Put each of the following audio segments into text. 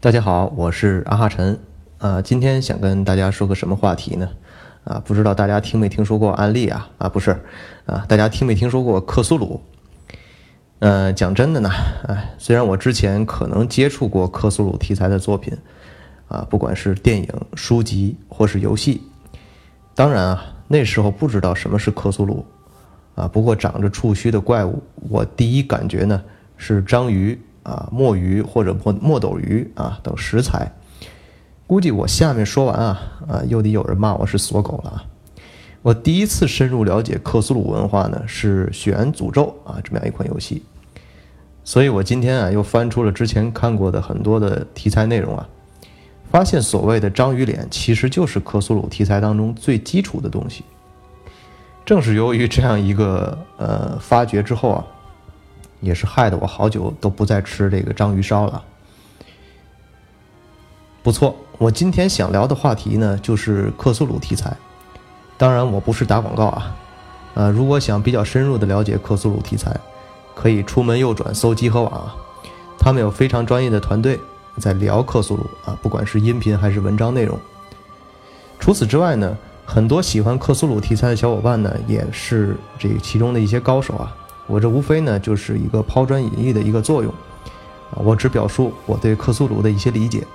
大家好，我是阿哈晨，啊，今天想跟大家说个什么话题呢？啊，不知道大家听没听说过安利啊？啊，不是，啊，大家听没听说过克苏鲁？呃，讲真的呢，哎，虽然我之前可能接触过克苏鲁题材的作品，啊，不管是电影、书籍或是游戏，当然啊，那时候不知道什么是克苏鲁，啊，不过长着触须的怪物，我第一感觉呢是章鱼。啊，墨鱼或者墨墨斗鱼啊等食材，估计我下面说完啊啊，又得有人骂我是锁狗了啊。我第一次深入了解克苏鲁文化呢，是《血缘诅咒》啊这么样一款游戏。所以我今天啊又翻出了之前看过的很多的题材内容啊，发现所谓的章鱼脸其实就是克苏鲁题材当中最基础的东西。正是由于这样一个呃发掘之后啊。也是害得我好久都不再吃这个章鱼烧了。不错，我今天想聊的话题呢，就是克苏鲁题材。当然，我不是打广告啊。呃，如果想比较深入的了解克苏鲁题材，可以出门右转搜集合网啊，他们有非常专业的团队在聊克苏鲁啊，不管是音频还是文章内容。除此之外呢，很多喜欢克苏鲁题材的小伙伴呢，也是这其中的一些高手啊。我这无非呢就是一个抛砖引玉的一个作用，啊，我只表述我对克苏鲁的一些理解。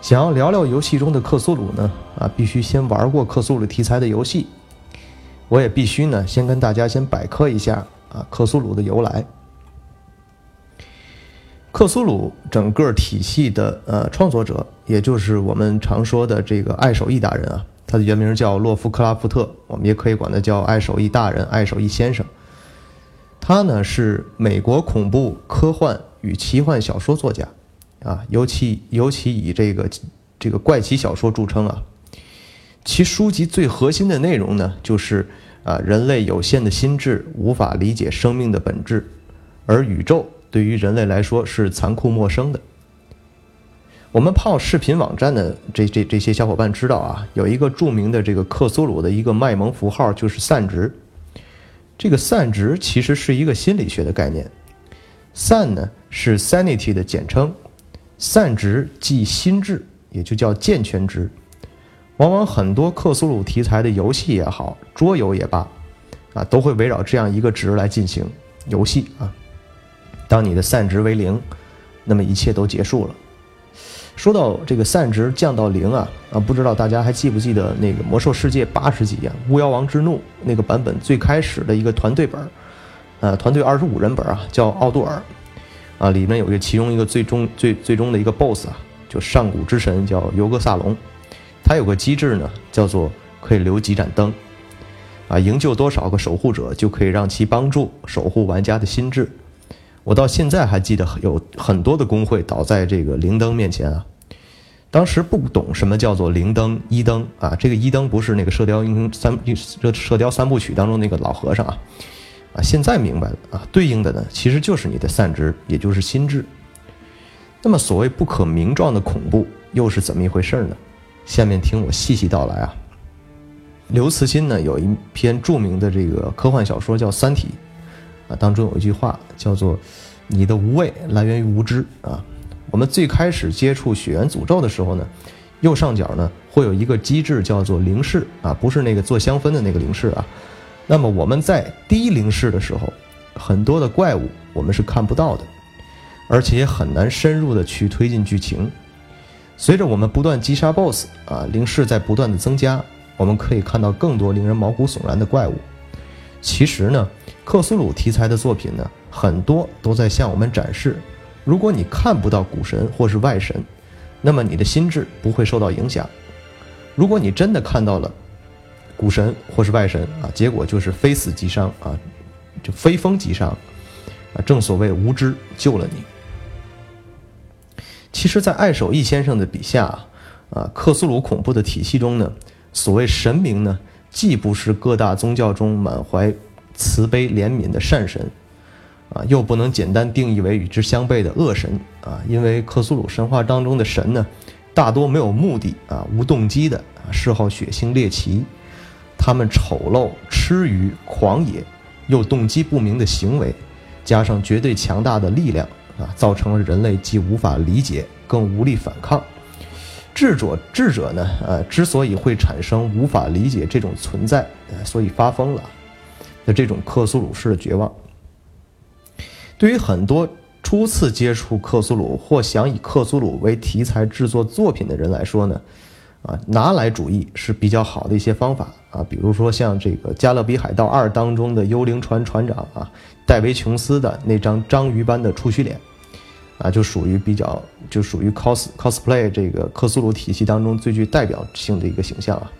想要聊聊游戏中的克苏鲁呢，啊，必须先玩过克苏鲁题材的游戏。我也必须呢先跟大家先百科一下啊克苏鲁的由来。克苏鲁整个体系的呃创作者，也就是我们常说的这个爱手艺大人啊，他的原名叫洛夫克拉夫特，我们也可以管他叫爱手艺大人、爱手艺先生。他呢是美国恐怖、科幻与奇幻小说作家，啊，尤其尤其以这个这个怪奇小说著称啊。其书籍最核心的内容呢，就是啊，人类有限的心智无法理解生命的本质，而宇宙对于人类来说是残酷陌生的。我们泡视频网站的这这这些小伙伴知道啊，有一个著名的这个克苏鲁的一个卖萌符号，就是散值。这个散值其实是一个心理学的概念，散呢是 sanity 的简称，散值即心智，也就叫健全值。往往很多克苏鲁题材的游戏也好，桌游也罢，啊，都会围绕这样一个值来进行游戏啊。当你的散值为零，那么一切都结束了。说到这个散值降到零啊啊，不知道大家还记不记得那个《魔兽世界》八十级啊，《巫妖王之怒》那个版本最开始的一个团队本，呃，团队二十五人本啊，叫奥杜尔，啊，里面有一个其中一个最终最最终的一个 BOSS 啊，就上古之神叫尤格萨隆，他有个机制呢，叫做可以留几盏灯，啊，营救多少个守护者就可以让其帮助守护玩家的心智。我到现在还记得有很多的工会倒在这个灵灯面前啊。当时不懂什么叫做灵灯一灯啊，这个一灯不是那个《射雕英雄三》《射雕三部曲》当中那个老和尚啊，啊，现在明白了啊，对应的呢其实就是你的散值，也就是心智。那么所谓不可名状的恐怖又是怎么一回事呢？下面听我细细道来啊。刘慈欣呢有一篇著名的这个科幻小说叫《三体》，啊，当中有一句话叫做“你的无畏来源于无知”啊。我们最开始接触《血缘诅咒》的时候呢，右上角呢会有一个机制叫做灵视啊，不是那个做香氛的那个灵视啊。那么我们在低灵视的时候，很多的怪物我们是看不到的，而且也很难深入的去推进剧情。随着我们不断击杀 BOSS 啊，灵视在不断的增加，我们可以看到更多令人毛骨悚然的怪物。其实呢，克苏鲁题材的作品呢，很多都在向我们展示。如果你看不到古神或是外神，那么你的心智不会受到影响。如果你真的看到了古神或是外神啊，结果就是非死即伤啊，就非疯即伤啊。正所谓无知救了你。其实，在爱手艺先生的笔下啊，克苏鲁恐怖的体系中呢，所谓神明呢，既不是各大宗教中满怀慈悲怜悯的善神。啊，又不能简单定义为与之相悖的恶神啊，因为克苏鲁神话当中的神呢，大多没有目的啊，无动机的啊，嗜好血腥猎奇，他们丑陋、痴愚、狂野，又动机不明的行为，加上绝对强大的力量啊，造成了人类既无法理解更无力反抗。智者智者呢，呃，之所以会产生无法理解这种存在，呃，所以发疯了的这种克苏鲁式的绝望。对于很多初次接触克苏鲁或想以克苏鲁为题材制作作品的人来说呢，啊，拿来主义是比较好的一些方法啊，比如说像这个《加勒比海盗二》当中的幽灵船船长啊，戴维琼斯的那张章鱼般的触须脸。啊，就属于比较，就属于 cos cosplay 这个克苏鲁体系当中最具代表性的一个形象啊。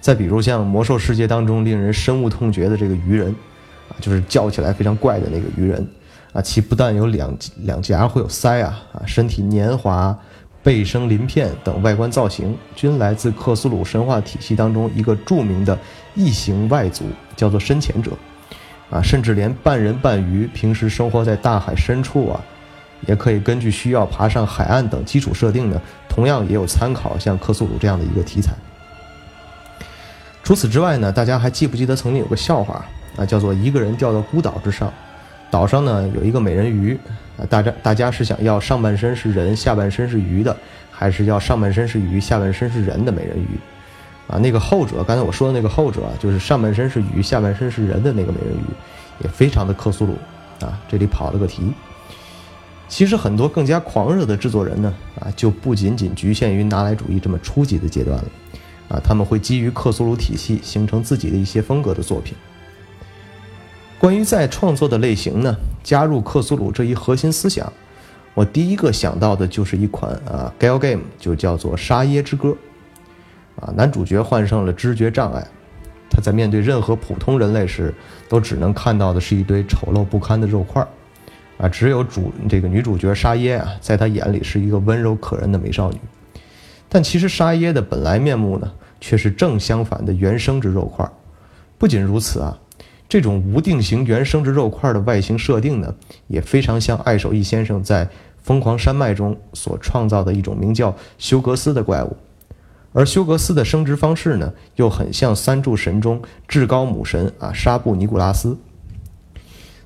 再比如像魔兽世界当中令人深恶痛绝的这个鱼人，啊，就是叫起来非常怪的那个鱼人，啊，其不但有两两颊会有腮啊，啊，身体年华、背生鳞片等外观造型，均来自克苏鲁神话体系当中一个著名的异形外族，叫做深潜者，啊，甚至连半人半鱼，平时生活在大海深处啊。也可以根据需要爬上海岸等基础设定呢，同样也有参考像克苏鲁这样的一个题材。除此之外呢，大家还记不记得曾经有个笑话啊，叫做一个人掉到孤岛之上，岛上呢有一个美人鱼啊，大家大家是想要上半身是人，下半身是鱼的，还是要上半身是鱼，下半身是人的美人鱼？啊，那个后者，刚才我说的那个后者，就是上半身是鱼，下半身是人的那个美人鱼，也非常的克苏鲁啊，这里跑了个题。其实很多更加狂热的制作人呢，啊，就不仅仅局限于拿来主义这么初级的阶段了，啊，他们会基于克苏鲁体系形成自己的一些风格的作品。关于在创作的类型呢，加入克苏鲁这一核心思想，我第一个想到的就是一款啊，gal game，就叫做《沙耶之歌》。啊，男主角患上了知觉障碍，他在面对任何普通人类时，都只能看到的是一堆丑陋不堪的肉块儿。啊，只有主这个女主角沙耶啊，在他眼里是一个温柔可人的美少女，但其实沙耶的本来面目呢，却是正相反的原生殖肉块。不仅如此啊，这种无定型原生殖肉块的外形设定呢，也非常像爱手艺先生在《疯狂山脉》中所创造的一种名叫休格斯的怪物，而休格斯的生殖方式呢，又很像三柱神中至高母神啊沙布尼古拉斯。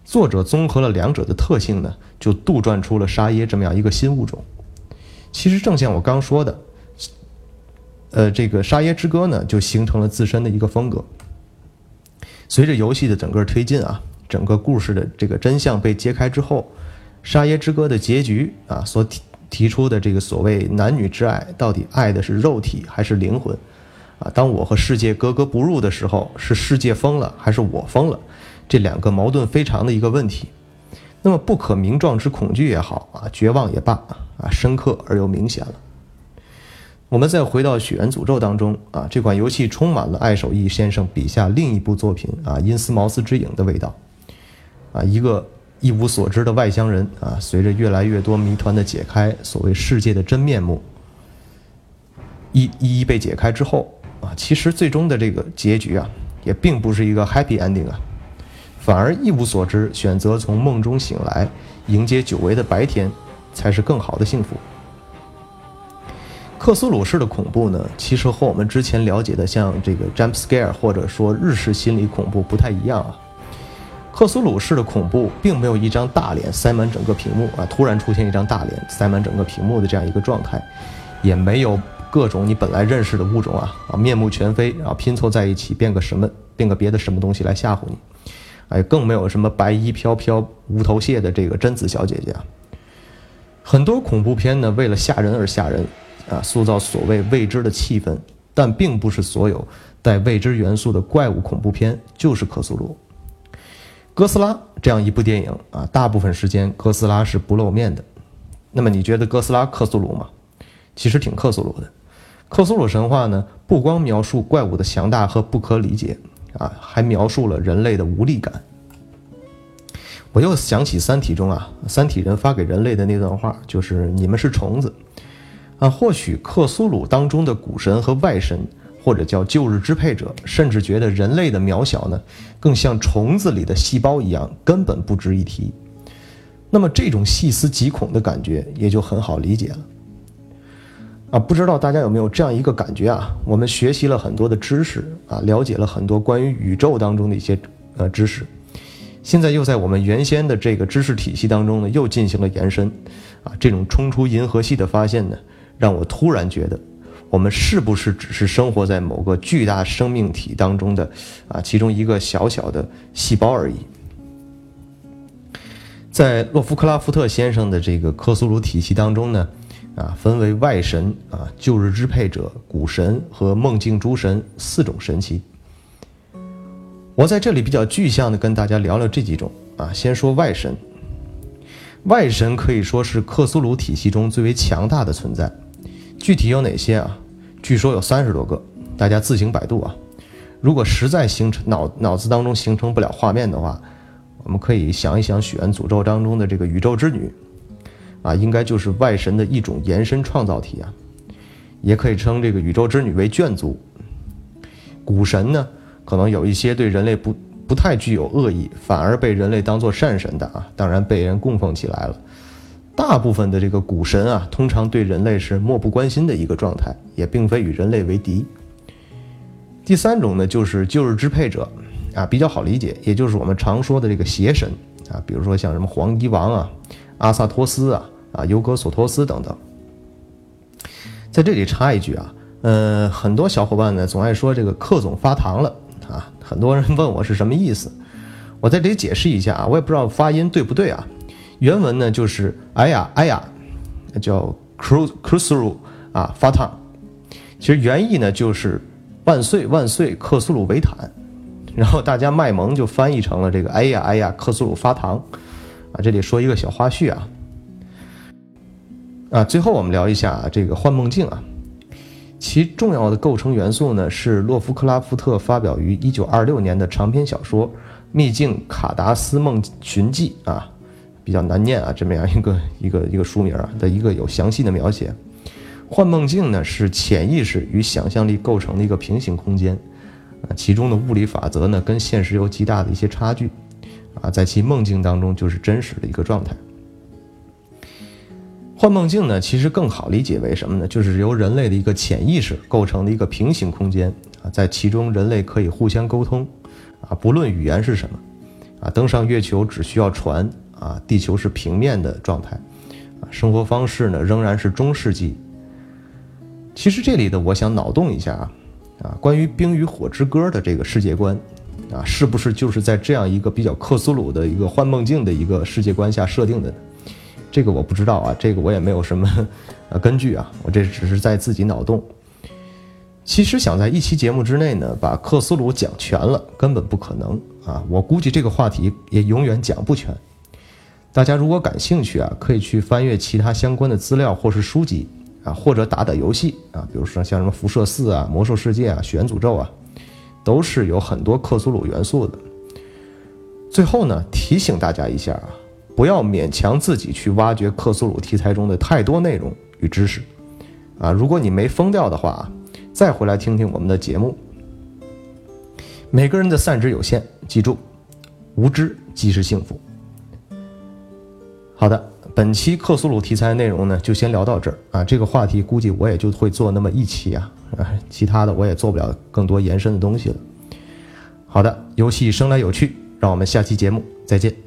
作者综合了两者的特性呢，就杜撰出了沙耶这么样一个新物种。其实正像我刚说的，呃，这个《沙耶之歌》呢，就形成了自身的一个风格。随着游戏的整个推进啊，整个故事的这个真相被揭开之后，《沙耶之歌》的结局啊，所提提出的这个所谓男女之爱，到底爱的是肉体还是灵魂？啊，当我和世界格格不入的时候，是世界疯了还是我疯了？这两个矛盾非常的一个问题，那么不可名状之恐惧也好啊，绝望也罢啊，深刻而又明显了。我们再回到《血缘诅咒》当中啊，这款游戏充满了艾守义先生笔下另一部作品啊《因斯茅斯之影》的味道啊，一个一无所知的外乡人啊，随着越来越多谜团的解开，所谓世界的真面目一一一被解开之后啊，其实最终的这个结局啊，也并不是一个 happy ending 啊。反而一无所知，选择从梦中醒来，迎接久违的白天，才是更好的幸福。克苏鲁式的恐怖呢，其实和我们之前了解的像这个 jump scare 或者说日式心理恐怖不太一样啊。克苏鲁式的恐怖并没有一张大脸塞满整个屏幕啊，突然出现一张大脸塞满整个屏幕的这样一个状态，也没有各种你本来认识的物种啊啊面目全非啊拼凑在一起变个什么变个别的什么东西来吓唬你。哎，更没有什么白衣飘飘、无头屑的这个贞子小姐姐啊。很多恐怖片呢，为了吓人而吓人，啊，塑造所谓未知的气氛，但并不是所有带未知元素的怪物恐怖片就是克苏鲁。哥斯拉这样一部电影啊，大部分时间哥斯拉是不露面的。那么你觉得哥斯拉克苏鲁吗？其实挺克苏鲁的。克苏鲁神话呢，不光描述怪物的强大和不可理解。啊，还描述了人类的无力感。我又想起《三体》中啊，三体人发给人类的那段话，就是“你们是虫子”。啊，或许克苏鲁当中的古神和外神，或者叫旧日支配者，甚至觉得人类的渺小呢，更像虫子里的细胞一样，根本不值一提。那么这种细思极恐的感觉，也就很好理解了。啊，不知道大家有没有这样一个感觉啊？我们学习了很多的知识啊，了解了很多关于宇宙当中的一些呃知识，现在又在我们原先的这个知识体系当中呢，又进行了延伸，啊，这种冲出银河系的发现呢，让我突然觉得，我们是不是只是生活在某个巨大生命体当中的，啊，其中一个小小的细胞而已？在洛夫克拉夫特先生的这个克苏鲁体系当中呢，啊，分为外神啊、旧日支配者、古神和梦境诸神四种神奇。我在这里比较具象的跟大家聊聊这几种啊，先说外神。外神可以说是克苏鲁体系中最为强大的存在，具体有哪些啊？据说有三十多个，大家自行百度啊。如果实在形成脑脑子当中形成不了画面的话，我们可以想一想《许愿诅咒》当中的这个宇宙之女，啊，应该就是外神的一种延伸创造体啊，也可以称这个宇宙之女为眷族。古神呢？可能有一些对人类不不太具有恶意，反而被人类当作善神的啊，当然被人供奉起来了。大部分的这个古神啊，通常对人类是漠不关心的一个状态，也并非与人类为敌。第三种呢，就是旧日支配者，啊，比较好理解，也就是我们常说的这个邪神啊，比如说像什么黄衣王啊、阿萨托斯啊、啊尤格索托斯等等。在这里插一句啊，呃，很多小伙伴呢总爱说这个克总发糖了。啊，很多人问我是什么意思，我在这里解释一下啊，我也不知道发音对不对啊。原文呢就是哎呀哎呀，叫 cru crusru 啊发烫，其实原意呢就是万岁万岁克苏鲁维坦，然后大家卖萌就翻译成了这个哎呀哎呀克苏鲁发糖啊。这里说一个小花絮啊，啊，最后我们聊一下这个幻梦境啊。其重要的构成元素呢，是洛夫克拉夫特发表于一九二六年的长篇小说《秘境卡达斯梦寻记》啊，比较难念啊，这么样一个一个一个书名啊的一个有详细的描写。幻梦境呢，是潜意识与想象力构成的一个平行空间啊，其中的物理法则呢，跟现实有极大的一些差距啊，在其梦境当中就是真实的一个状态。幻梦境呢，其实更好理解为什么呢？就是由人类的一个潜意识构成的一个平行空间啊，在其中人类可以互相沟通，啊，不论语言是什么，啊，登上月球只需要船啊，地球是平面的状态，啊，生活方式呢仍然是中世纪。其实这里的我想脑洞一下啊，啊，关于《冰与火之歌》的这个世界观，啊，是不是就是在这样一个比较克苏鲁的一个幻梦境的一个世界观下设定的呢？这个我不知道啊，这个我也没有什么 呃根据啊，我这只是在自己脑洞。其实想在一期节目之内呢，把克苏鲁讲全了，根本不可能啊。我估计这个话题也永远讲不全。大家如果感兴趣啊，可以去翻阅其他相关的资料或是书籍啊，或者打打游戏啊，比如说像什么辐射四啊、魔兽世界啊、血诅咒啊，都是有很多克苏鲁元素的。最后呢，提醒大家一下啊。不要勉强自己去挖掘克苏鲁题材中的太多内容与知识，啊，如果你没疯掉的话，再回来听听我们的节目。每个人的散值有限，记住，无知即是幸福。好的，本期克苏鲁题材内容呢，就先聊到这儿啊。这个话题估计我也就会做那么一期啊，啊，其他的我也做不了更多延伸的东西了。好的，游戏生来有趣，让我们下期节目再见。